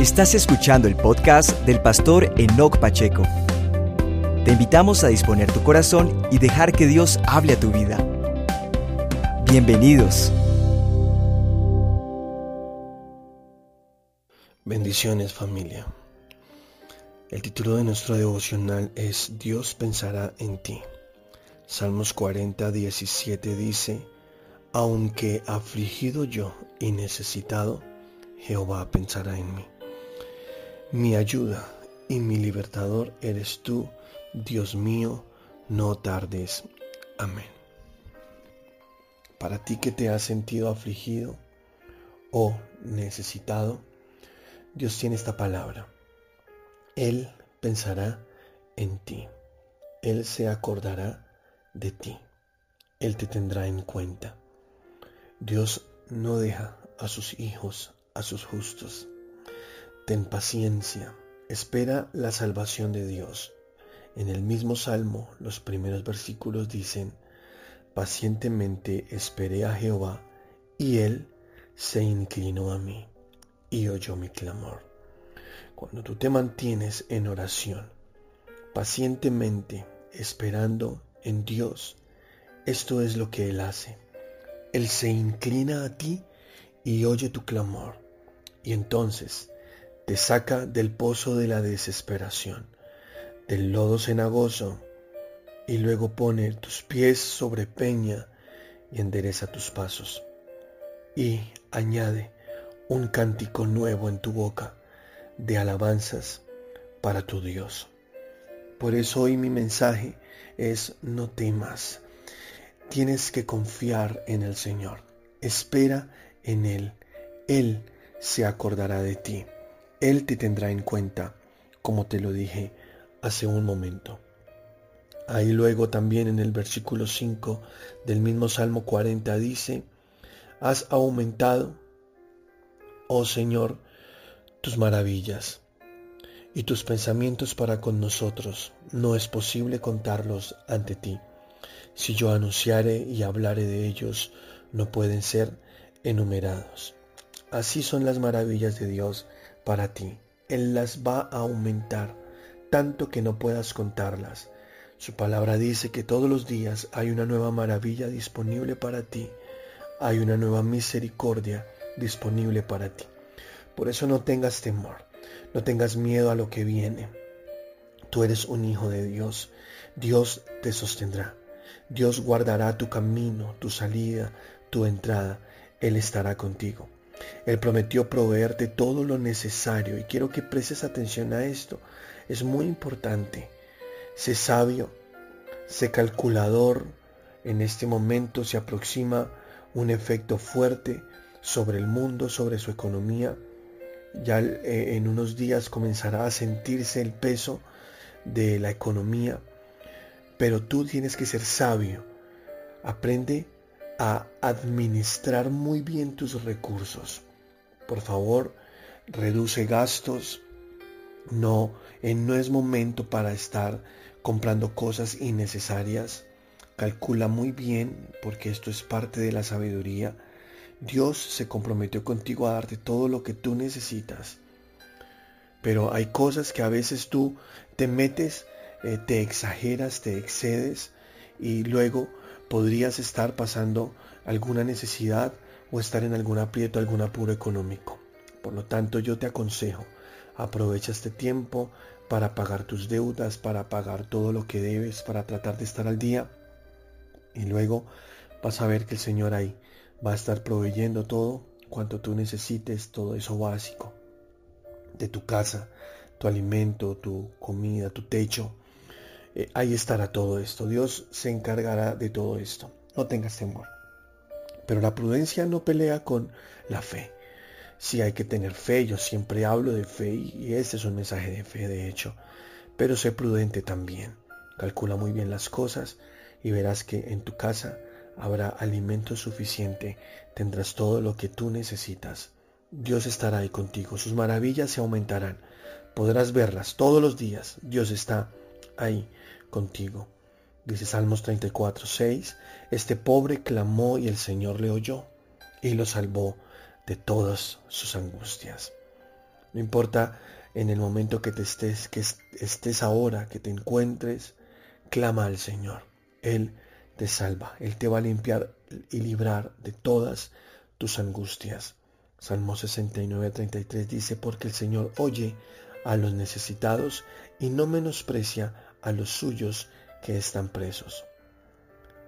Estás escuchando el podcast del pastor Enoch Pacheco. Te invitamos a disponer tu corazón y dejar que Dios hable a tu vida. Bienvenidos. Bendiciones familia. El título de nuestro devocional es Dios pensará en ti. Salmos 40, 17 dice, Aunque afligido yo y necesitado, Jehová pensará en mí. Mi ayuda y mi libertador eres tú, Dios mío, no tardes. Amén. Para ti que te has sentido afligido o necesitado, Dios tiene esta palabra. Él pensará en ti. Él se acordará de ti. Él te tendrá en cuenta. Dios no deja a sus hijos, a sus justos. Ten paciencia, espera la salvación de Dios. En el mismo salmo, los primeros versículos dicen, pacientemente esperé a Jehová, y él se inclinó a mí y oyó mi clamor. Cuando tú te mantienes en oración, pacientemente esperando en Dios, esto es lo que Él hace. Él se inclina a ti y oye tu clamor. Y entonces te saca del pozo de la desesperación, del lodo cenagoso, y luego pone tus pies sobre peña y endereza tus pasos. Y añade un cántico nuevo en tu boca de alabanzas para tu Dios. Por eso hoy mi mensaje es no temas. Tienes que confiar en el Señor. Espera en Él. Él se acordará de ti. Él te tendrá en cuenta, como te lo dije hace un momento. Ahí luego también en el versículo 5 del mismo Salmo 40 dice, Has aumentado, oh Señor, tus maravillas y tus pensamientos para con nosotros. No es posible contarlos ante ti. Si yo anunciare y hablare de ellos, no pueden ser enumerados. Así son las maravillas de Dios para ti. Él las va a aumentar, tanto que no puedas contarlas. Su palabra dice que todos los días hay una nueva maravilla disponible para ti. Hay una nueva misericordia disponible para ti. Por eso no tengas temor, no tengas miedo a lo que viene. Tú eres un hijo de Dios. Dios te sostendrá. Dios guardará tu camino, tu salida, tu entrada. Él estará contigo. Él prometió proveerte todo lo necesario y quiero que prestes atención a esto. Es muy importante. Sé sabio, sé calculador. En este momento se aproxima un efecto fuerte sobre el mundo, sobre su economía. Ya eh, en unos días comenzará a sentirse el peso de la economía. Pero tú tienes que ser sabio. Aprende a administrar muy bien tus recursos. Por favor, reduce gastos. No, eh, no es momento para estar comprando cosas innecesarias. Calcula muy bien, porque esto es parte de la sabiduría. Dios se comprometió contigo a darte todo lo que tú necesitas. Pero hay cosas que a veces tú te metes, eh, te exageras, te excedes y luego podrías estar pasando alguna necesidad o estar en algún aprieto, algún apuro económico. Por lo tanto, yo te aconsejo, aprovecha este tiempo para pagar tus deudas, para pagar todo lo que debes, para tratar de estar al día. Y luego vas a ver que el Señor ahí va a estar proveyendo todo cuanto tú necesites, todo eso básico de tu casa, tu alimento, tu comida, tu techo, eh, ahí estará todo esto. Dios se encargará de todo esto. No tengas temor. Pero la prudencia no pelea con la fe. Sí hay que tener fe, yo siempre hablo de fe y este es un mensaje de fe de hecho. Pero sé prudente también. Calcula muy bien las cosas y verás que en tu casa habrá alimento suficiente, tendrás todo lo que tú necesitas. Dios estará ahí contigo, sus maravillas se aumentarán. Podrás verlas todos los días. Dios está ahí contigo. Dice Salmos 34, 6, este pobre clamó y el Señor le oyó y lo salvó de todas sus angustias. No importa en el momento que te estés, que estés ahora, que te encuentres, clama al Señor. Él te salva, Él te va a limpiar y librar de todas tus angustias. Salmo 69, 33 dice, porque el Señor oye a los necesitados y no menosprecia a los suyos que están presos.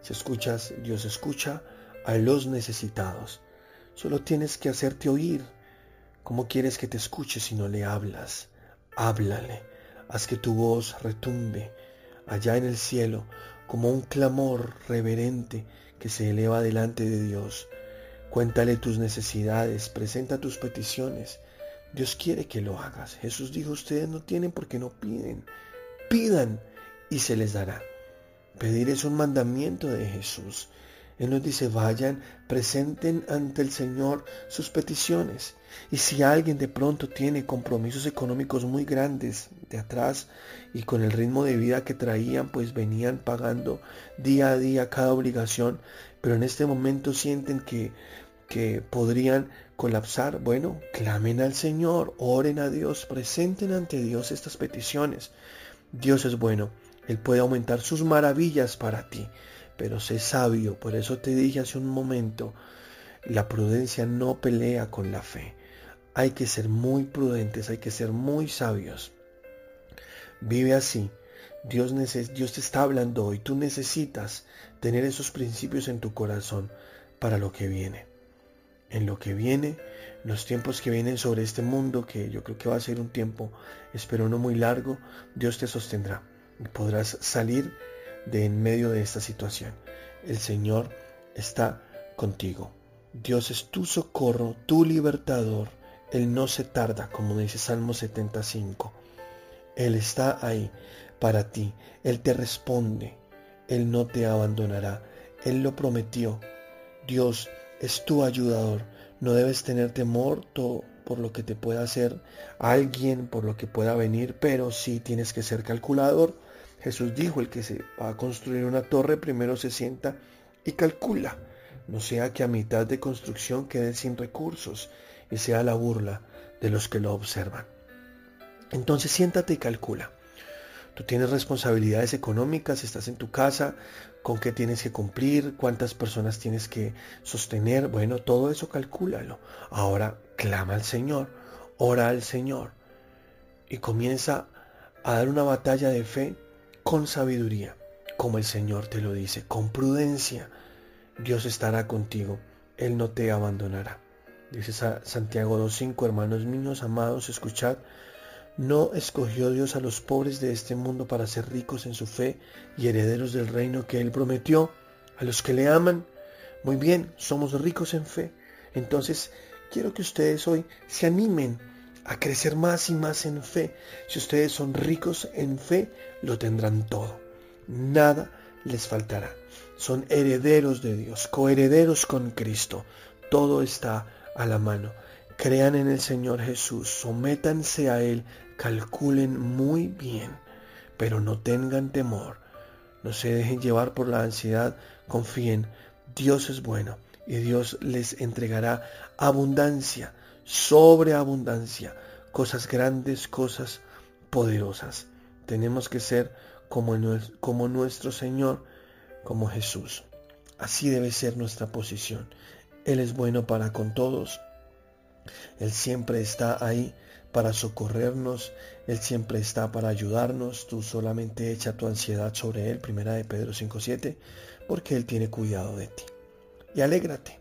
Si escuchas, Dios escucha a los necesitados. Solo tienes que hacerte oír. ¿Cómo quieres que te escuche si no le hablas? Háblale. Haz que tu voz retumbe allá en el cielo como un clamor reverente que se eleva delante de Dios. Cuéntale tus necesidades, presenta tus peticiones. Dios quiere que lo hagas. Jesús dijo, ustedes no tienen porque no piden. Pidan y se les dará. Pedir es un mandamiento de Jesús. Él nos dice, vayan, presenten ante el Señor sus peticiones. Y si alguien de pronto tiene compromisos económicos muy grandes de atrás y con el ritmo de vida que traían, pues venían pagando día a día cada obligación, pero en este momento sienten que, que podrían colapsar, bueno, clamen al Señor, oren a Dios, presenten ante Dios estas peticiones. Dios es bueno, Él puede aumentar sus maravillas para ti pero sé sabio. Por eso te dije hace un momento, la prudencia no pelea con la fe. Hay que ser muy prudentes, hay que ser muy sabios. Vive así. Dios, Dios te está hablando hoy. Tú necesitas tener esos principios en tu corazón para lo que viene. En lo que viene, los tiempos que vienen sobre este mundo, que yo creo que va a ser un tiempo, espero no muy largo, Dios te sostendrá y podrás salir de en medio de esta situación. El Señor está contigo. Dios es tu socorro, tu libertador. Él no se tarda, como dice Salmo 75. Él está ahí para ti. Él te responde. Él no te abandonará. Él lo prometió. Dios es tu ayudador. No debes tener temor por lo que te pueda hacer alguien, por lo que pueda venir, pero sí tienes que ser calculador Jesús dijo, el que se va a construir una torre primero se sienta y calcula, no sea que a mitad de construcción quede sin recursos y sea la burla de los que lo observan. Entonces siéntate y calcula. Tú tienes responsabilidades económicas, estás en tu casa, con qué tienes que cumplir, cuántas personas tienes que sostener. Bueno, todo eso calcúlalo. Ahora clama al Señor, ora al Señor y comienza a dar una batalla de fe con sabiduría, como el Señor te lo dice, con prudencia. Dios estará contigo, Él no te abandonará. Dice Santiago 2.5, hermanos míos, amados, escuchad, no escogió Dios a los pobres de este mundo para ser ricos en su fe y herederos del reino que Él prometió a los que le aman. Muy bien, somos ricos en fe. Entonces, quiero que ustedes hoy se animen a crecer más y más en fe. Si ustedes son ricos en fe, lo tendrán todo. Nada les faltará. Son herederos de Dios, coherederos con Cristo. Todo está a la mano. Crean en el Señor Jesús, sométanse a Él, calculen muy bien, pero no tengan temor. No se dejen llevar por la ansiedad, confíen, Dios es bueno y Dios les entregará abundancia sobreabundancia, cosas grandes, cosas poderosas. Tenemos que ser como, como nuestro Señor, como Jesús. Así debe ser nuestra posición. Él es bueno para con todos. Él siempre está ahí para socorrernos. Él siempre está para ayudarnos. Tú solamente echa tu ansiedad sobre Él, primera de Pedro 5.7, porque Él tiene cuidado de ti. Y alégrate.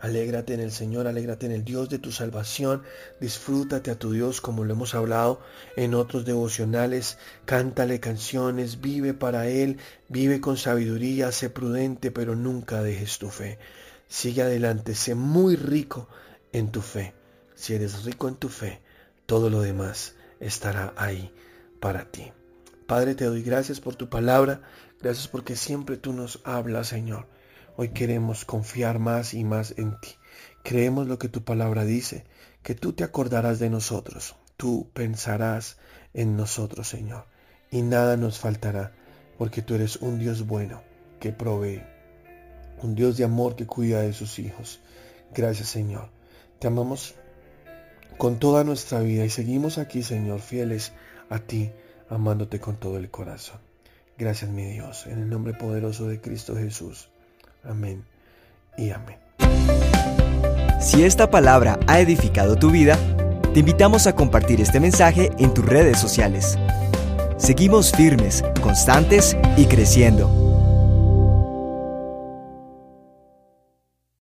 Alégrate en el Señor, alégrate en el Dios de tu salvación, disfrútate a tu Dios como lo hemos hablado en otros devocionales, cántale canciones, vive para Él, vive con sabiduría, sé prudente, pero nunca dejes tu fe. Sigue adelante, sé muy rico en tu fe. Si eres rico en tu fe, todo lo demás estará ahí para ti. Padre, te doy gracias por tu palabra, gracias porque siempre tú nos hablas, Señor. Hoy queremos confiar más y más en ti. Creemos lo que tu palabra dice, que tú te acordarás de nosotros, tú pensarás en nosotros, Señor, y nada nos faltará, porque tú eres un Dios bueno que provee, un Dios de amor que cuida de sus hijos. Gracias, Señor. Te amamos con toda nuestra vida y seguimos aquí, Señor, fieles a ti, amándote con todo el corazón. Gracias, mi Dios, en el nombre poderoso de Cristo Jesús. Amén y amén. Si esta palabra ha edificado tu vida, te invitamos a compartir este mensaje en tus redes sociales. Seguimos firmes, constantes y creciendo.